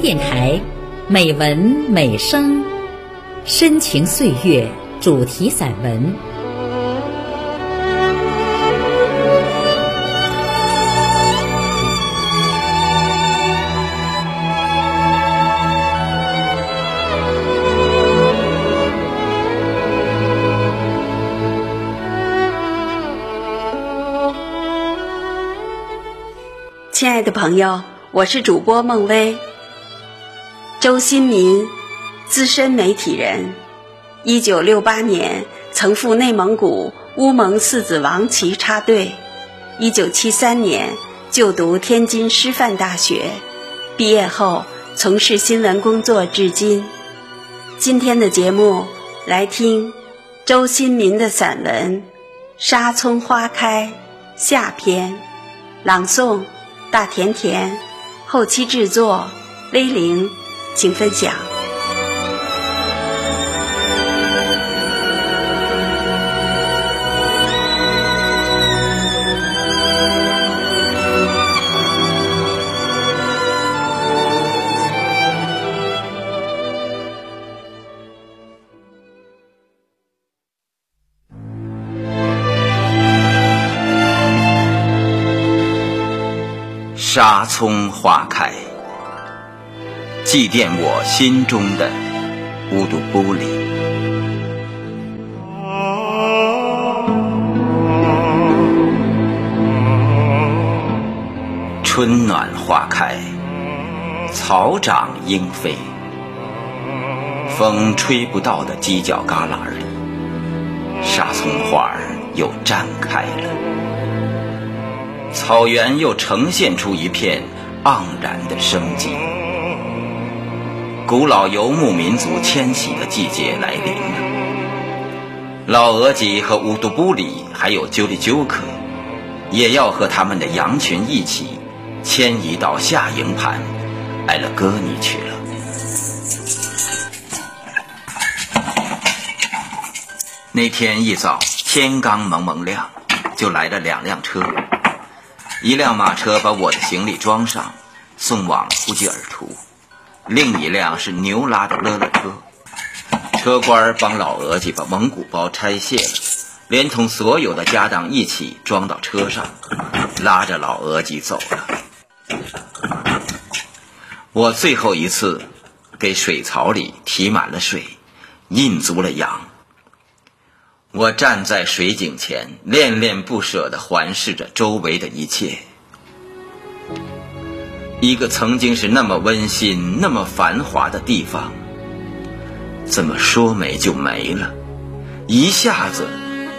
电台，美文美声，深情岁月主题散文。亲爱的朋友，我是主播孟薇。周新民，资深媒体人，一九六八年曾赴内蒙古乌蒙四子王旗插队，一九七三年就读天津师范大学，毕业后从事新闻工作至今。今天的节目来听周新民的散文《沙葱花开》下篇，朗诵。大甜甜，后期制作，威灵，请分享。沙葱花开，祭奠我心中的乌杜布里。春暖花开，草长莺飞，风吹不到的犄角旮旯里，沙葱花儿又绽开了。草原又呈现出一片盎然的生机。古老游牧民族迁徙的季节来临了。老额吉和乌杜布里还有鸠里鸠克，也要和他们的羊群一起迁移到下营盘埃勒戈尼去了。那天一早，天刚蒙蒙亮，就来了两辆车。一辆马车把我的行李装上，送往呼吉尔图；另一辆是牛拉的勒勒车。车官帮老额吉把蒙古包拆卸了，连同所有的家当一起装到车上，拉着老额吉走了。我最后一次给水槽里提满了水，印足了羊。我站在水井前，恋恋不舍地环视着周围的一切。一个曾经是那么温馨、那么繁华的地方，怎么说没就没了？一下子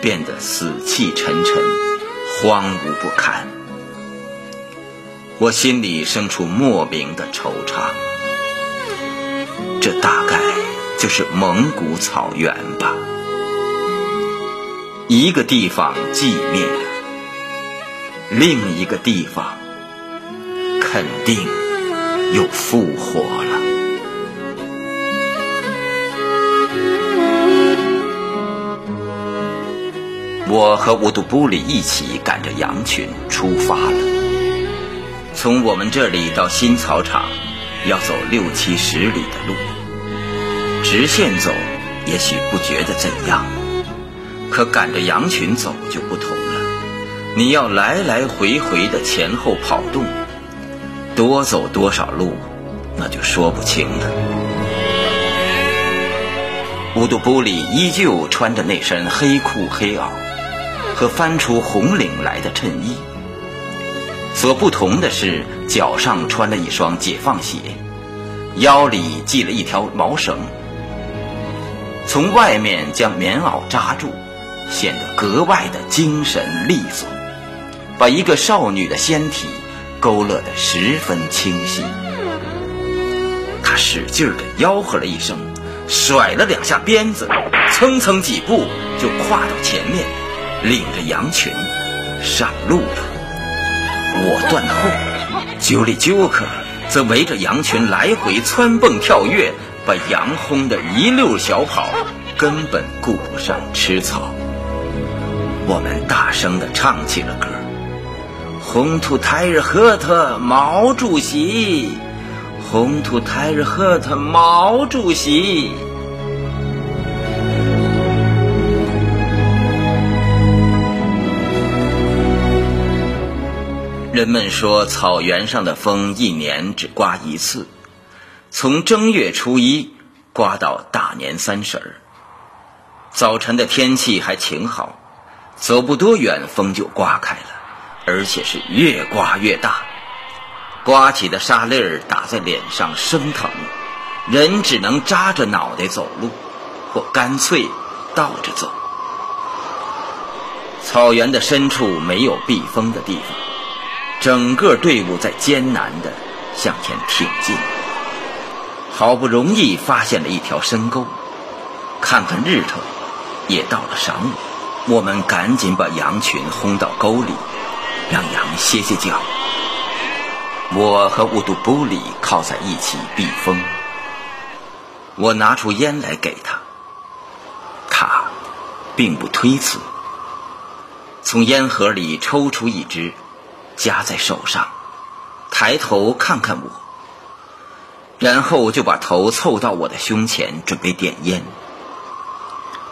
变得死气沉沉、荒芜不堪。我心里生出莫名的惆怅。这大概就是蒙古草原吧。一个地方寂灭了，另一个地方肯定又复活了。我和乌杜布里一起赶着羊群出发了。从我们这里到新草场要走六七十里的路，直线走也许不觉得怎样。可赶着羊群走就不同了，你要来来回回的前后跑动，多走多少路，那就说不清了。乌杜布里依旧穿着那身黑裤黑袄和翻出红领来的衬衣，所不同的是脚上穿了一双解放鞋，腰里系了一条毛绳，从外面将棉袄扎住。显得格外的精神利索，把一个少女的仙体勾勒得十分清晰。他使劲地吆喝了一声，甩了两下鞭子，蹭蹭几步就跨到前面，领着羊群上路了。我断后，鸠里鸠克则围着羊群来回蹿蹦跳跃，把羊轰得一溜小跑，根本顾不上吃草。我们大声地唱起了歌：“红土台日赫特毛主席，红土泰日赫特毛主席。人们说，草原上的风一年只刮一次，从正月初一刮到大年三十儿。早晨的天气还晴好，走不多远，风就刮开了，而且是越刮越大。刮起的沙粒儿打在脸上，生疼，人只能扎着脑袋走路，或干脆倒着走。草原的深处没有避风的地方。整个队伍在艰难地向前挺进，好不容易发现了一条深沟，看看日头，也到了晌午，我们赶紧把羊群轰到沟里，让羊歇歇脚。我和乌杜布里靠在一起避风，我拿出烟来给他，他并不推辞，从烟盒里抽出一支。夹在手上，抬头看看我，然后就把头凑到我的胸前，准备点烟。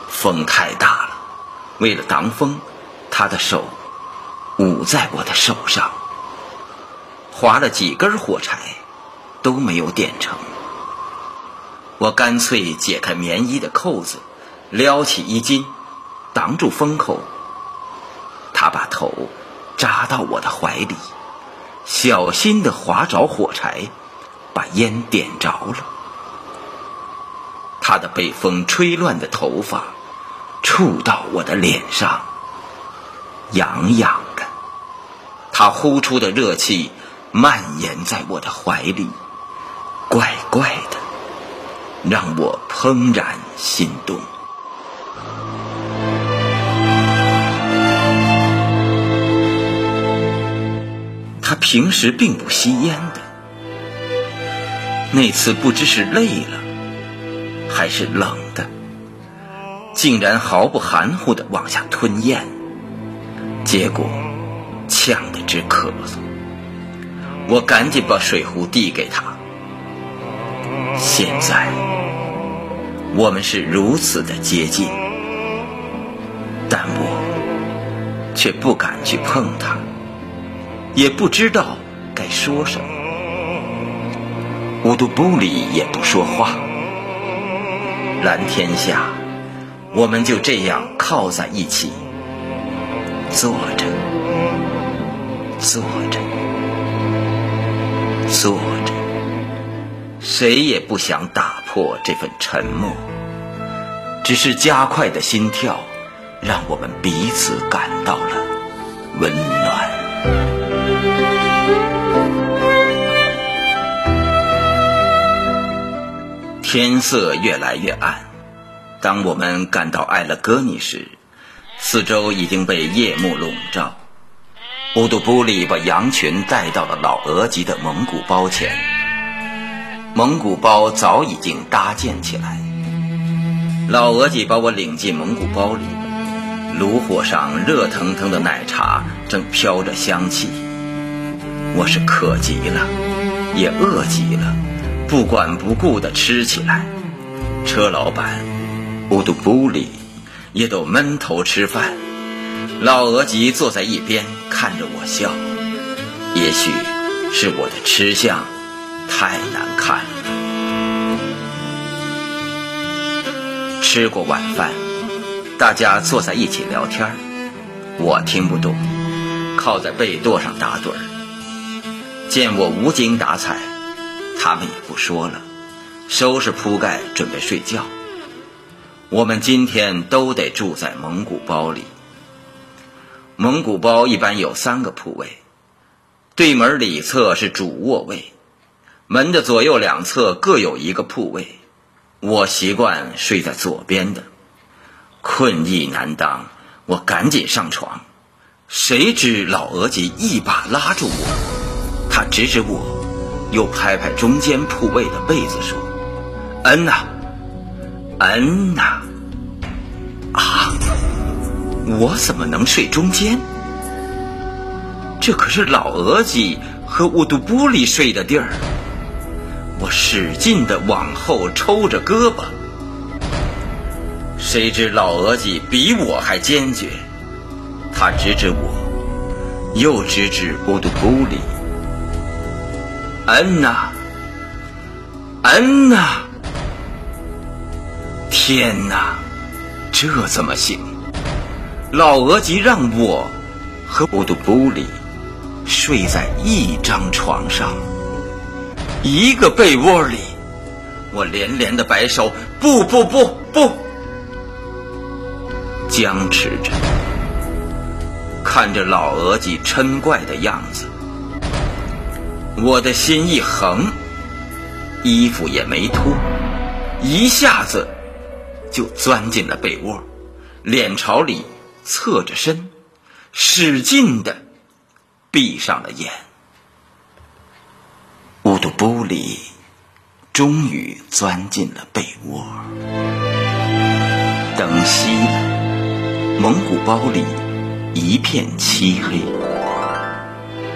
风太大了，为了挡风，他的手捂在我的手上，划了几根火柴，都没有点成。我干脆解开棉衣的扣子，撩起衣襟，挡住风口。他把头。扎到我的怀里，小心的划着火柴，把烟点着了。他的被风吹乱的头发触到我的脸上，痒痒。他呼出的热气蔓延在我的怀里，怪怪的，让我怦然心动。他平时并不吸烟的，那次不知是累了还是冷的，竟然毫不含糊的往下吞咽，结果呛得直咳嗽。我赶紧把水壶递给他。现在我们是如此的接近，但我却不敢去碰他。也不知道该说什么，乌杜布里也不说话。蓝天下，我们就这样靠在一起，坐着，坐着，坐着，谁也不想打破这份沉默，只是加快的心跳，让我们彼此感到了温暖。天色越来越暗，当我们赶到艾勒戈尼时，四周已经被夜幕笼罩。乌杜布里把羊群带到了老额吉的蒙古包前，蒙古包早已经搭建起来。老额吉把我领进蒙古包里，炉火上热腾腾的奶茶正飘着香气。我是渴极了，也饿极了。不管不顾地吃起来，车老板乌杜布里也都闷头吃饭。老额吉坐在一边看着我笑，也许是我的吃相太难看了。吃过晚饭，大家坐在一起聊天我听不懂，靠在被垛上打盹儿。见我无精打采。他们也不说了，收拾铺盖准备睡觉。我们今天都得住在蒙古包里。蒙古包一般有三个铺位，对门里侧是主卧位，门的左右两侧各有一个铺位。我习惯睡在左边的，困意难当，我赶紧上床。谁知老额吉一把拉住我，他指指我。又拍拍中间铺位的被子说：“嗯呐，嗯呐，我怎么能睡中间？这可是老额吉和乌杜布里睡的地儿。我使劲的往后抽着胳膊，谁知老额吉比我还坚决，他指指我，又指指乌杜布里。嗯呐，嗯呐！天哪，这怎么行？老额吉让我和乌杜布里睡在一张床上，一个被窝里。我连连的摆手，不不不不！僵持着，看着老额吉嗔怪的样子。我的心一横，衣服也没脱，一下子就钻进了被窝，脸朝里侧着身，使劲的闭上了眼。乌杜布里终于钻进了被窝，灯熄了，蒙古包里一片漆黑。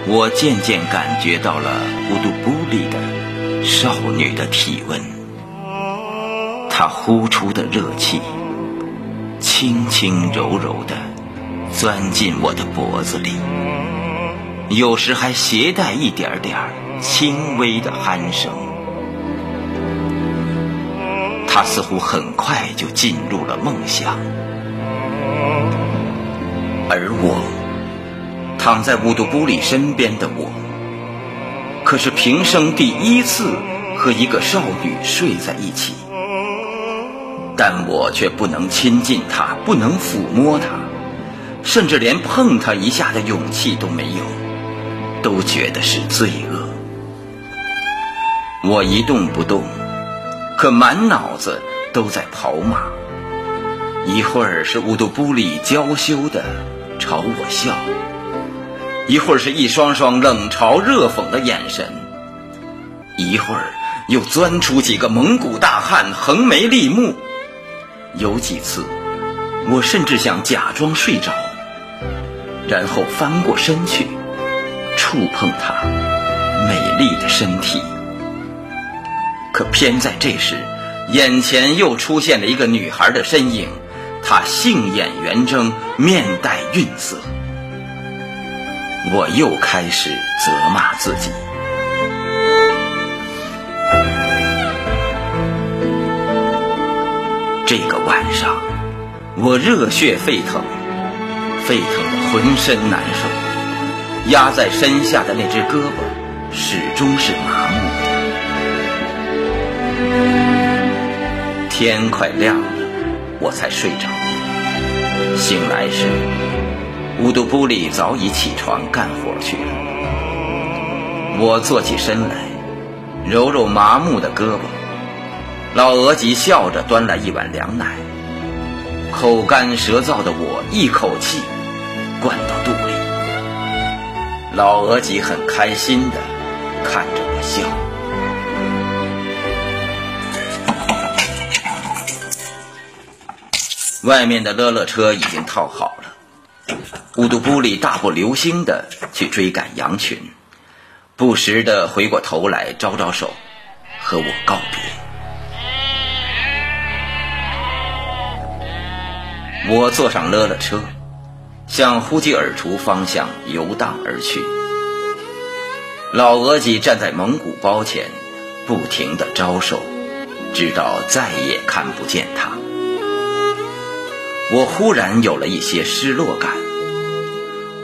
我渐渐感觉到了乌杜布里的少女的体温，她呼出的热气，轻轻柔柔的钻进我的脖子里，有时还携带一点点轻微的鼾声。他似乎很快就进入了梦乡，而我。躺在乌杜布里身边的我，可是平生第一次和一个少女睡在一起，但我却不能亲近他，不能抚摸他，甚至连碰他一下的勇气都没有，都觉得是罪恶。我一动不动，可满脑子都在跑马。一会儿是乌杜布里娇羞的朝我笑。一会儿是一双双冷嘲热讽的眼神，一会儿又钻出几个蒙古大汉横眉立目。有几次，我甚至想假装睡着，然后翻过身去，触碰她美丽的身体。可偏在这时，眼前又出现了一个女孩的身影，她杏眼圆睁，面带晕色。我又开始责骂自己。我热血沸腾，沸腾的浑身难受，压在身下的那只胳膊始终是麻木的。天快亮了，我才睡着。醒来时。乌杜布里早已起床干活去了。我坐起身来，揉揉麻木的胳膊。老额吉笑着端来一碗凉奶。口干舌燥的我一口气灌到肚里。老额吉很开心的看着我笑。外面的勒勒车已经套好了。乌杜布里大步流星的去追赶羊群，不时的回过头来招招手，和我告别。我坐上勒勒车，向呼吉尔图方向游荡而去。老额吉站在蒙古包前，不停的招手，直到再也看不见他。我忽然有了一些失落感。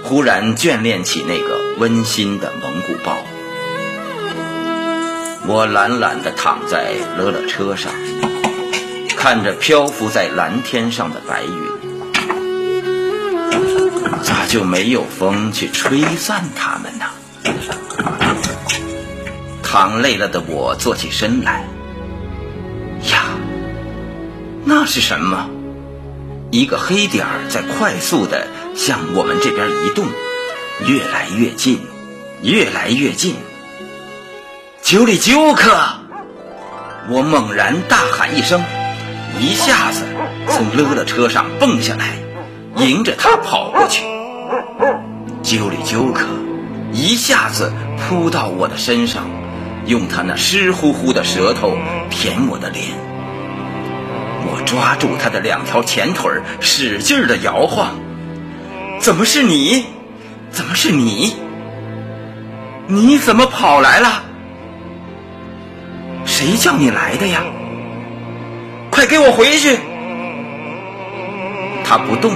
忽然眷恋起那个温馨的蒙古包，我懒懒地躺在勒勒车上，看着漂浮在蓝天上的白云，咋就没有风去吹散它们呢？躺累了的我坐起身来，呀，那是什么？一个黑点儿在快速的。向我们这边移动，越来越近，越来越近。九里九克！我猛然大喊一声，一下子从勒勒车上蹦下来，迎着他跑过去。九里九克一下子扑到我的身上，用他那湿乎乎的舌头舔我的脸。我抓住他的两条前腿，使劲的摇晃。怎么是你？怎么是你？你怎么跑来了？谁叫你来的呀？快给我回去！他不动，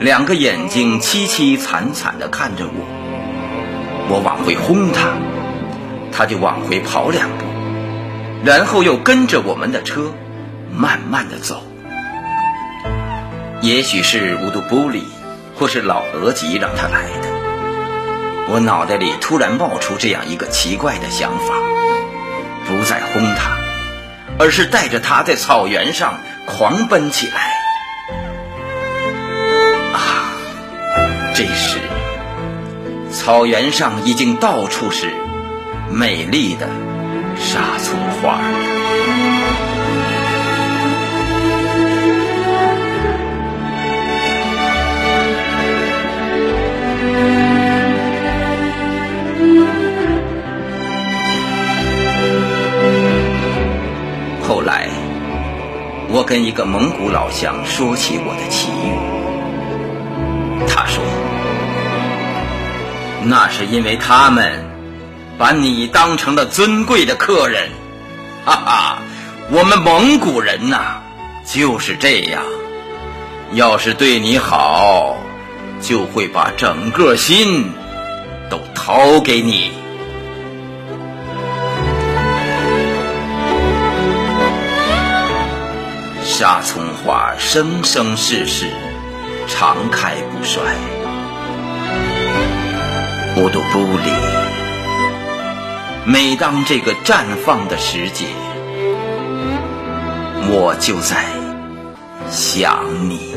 两个眼睛凄凄惨惨的看着我。我往回轰他，他就往回跑两步，然后又跟着我们的车慢慢的走。也许是乌杜布里或是老额吉让他来的。我脑袋里突然冒出这样一个奇怪的想法：不再轰他，而是带着他在草原上狂奔起来。啊！这时，草原上已经到处是美丽的沙葱花。跟一个蒙古老乡说起我的奇遇，他说：“那是因为他们把你当成了尊贵的客人，哈哈，我们蒙古人呐就是这样，要是对你好，就会把整个心都掏给你。”沙葱花生生世世，常开不衰。乌杜布里，每当这个绽放的时节，我就在想你。